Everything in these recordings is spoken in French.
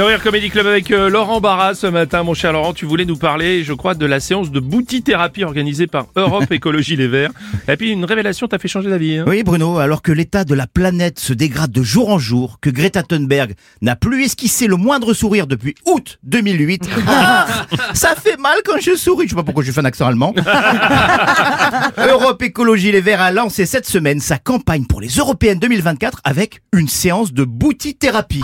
Le Rire Comedy Club avec euh, Laurent Barra ce matin. Mon cher Laurent, tu voulais nous parler, je crois, de la séance de boutithérapie organisée par Europe Écologie Les Verts. Et puis une révélation t'a fait changer d'avis. Hein Oui, Bruno, alors que l'état de la planète se dégrade de jour en jour, que Greta Thunberg n'a plus esquissé le moindre sourire depuis août 2008, ah, ça fait mal quand je souris. Je sais pas pourquoi je fais un accent allemand. Europe Écologie Les Verts a lancé cette semaine sa campagne pour les Européennes 2024 avec une séance de boutithérapie.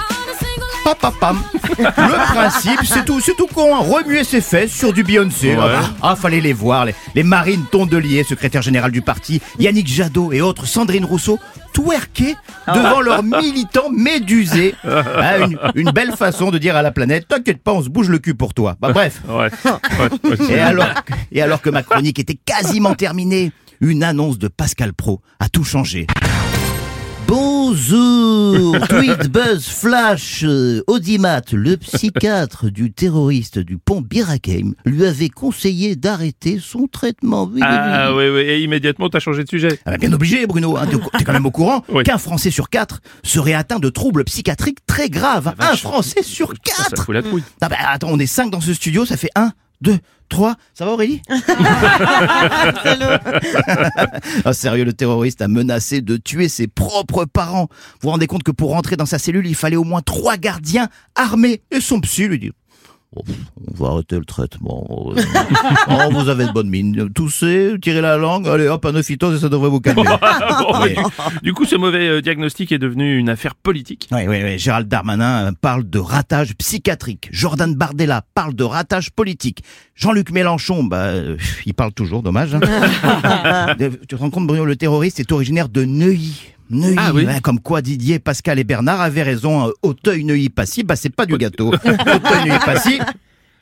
Pam, pam, pam. Le principe, c'est tout, c'est tout con. hein. Remuer ses fesses sur du Beyoncé. Ouais. Ah, ah, fallait les voir. Les, les Marines Tondelier, secrétaire général du parti, Yannick Jadot et autres, Sandrine Rousseau, twerker devant leurs militants médusés. Ah, une, une belle façon de dire à la planète, t'inquiète pas, on se bouge le cul pour toi. Bah, bref. Ouais. ouais, ouais, c'est- Et alors, et alors que ma chronique était quasiment terminée, une annonce de Pascal Pro a tout changé. Bonjour, tweet, buzz, flash, euh, Audimat, le psychiatre du terroriste du pont Birakeim, lui avait conseillé d'arrêter son traitement. Oui. Ah oui, oui, et immédiatement t'as changé de sujet. Ah bah, bien obligé, Bruno. Hein, T'es quand même au courant Oui. qu'un Français sur quatre serait atteint de troubles psychiatriques très graves. Un vache. Français sur Ça, ça quatre. fout la. Ah bah, attends, on est cinq dans ce studio, ça fait un, deux, trois. Ça va Aurélie? Ah sérieux, le terroriste a menacé de tuer ses propres parents. Vous vous rendez compte que pour rentrer dans sa cellule, il fallait au moins trois gardiens armés. Et son psy lui dit... On va arrêter le traitement. Oh, vous avez de bonnes mines. Toussez, tirez la langue, allez hop, un ophytose et ça devrait vous calmer. Bon, Oui. du, du coup, ce mauvais euh, diagnostic est devenu une affaire politique. Oui, oui, oui. Gérald Darmanin euh, parle de ratage psychiatrique. Jordan Bardella parle de ratage politique. Jean-Luc Mélenchon, bah, euh, il parle toujours, dommage. hein. Tu te rends compte, Bruno, le terroriste est originaire de Neuilly. Neuilly, Ah oui. ouais, comme quoi Didier, Pascal et Bernard avaient raison. euh, Auteuil-Neuilly-Passy, bah c'est pas du gâteau. Auteuil-Neuilly-Passy.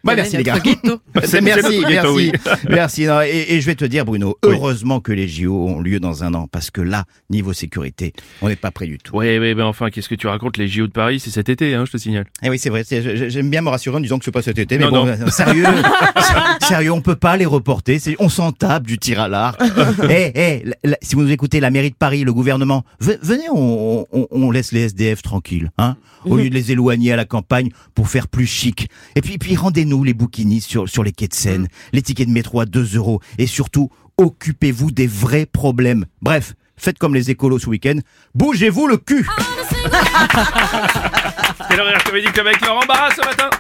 Bah, merci les gars. C'est merci, notre ghetto, merci, oui. merci. Non, et, et je vais te dire, Bruno, Oui. heureusement que les JO ont lieu dans un an, parce que là, niveau sécurité, on n'est pas prêt du tout. Ouais, ben enfin, qu'est-ce que tu racontes Les JO de Paris, c'est cet été, hein, je te signale. Eh oui, c'est vrai. J'aime bien me rassurer en disant que c'est pas cet été, mais Non, bon, non. euh, sérieux, sérieux, on peut pas les reporter. On s'en tape du tir à l'arc. Eh, eh, la- la- si vous nous écoutez, la mairie de Paris, le gouvernement, ve- venez, on, on- on laisse les SDF tranquilles, hein, au lieu de les éloigner à la campagne pour faire plus chic. Et puis, puis rendez-nous les bouquinistes sur, sur les quais de Seine, les tickets de métro à 2 euros, et surtout, occupez-vous des vrais problèmes. Bref, faites comme les écolos ce week-end, bougez-vous le cul. C'est le Rire Comedy Club avec Laurent Barra ce matin.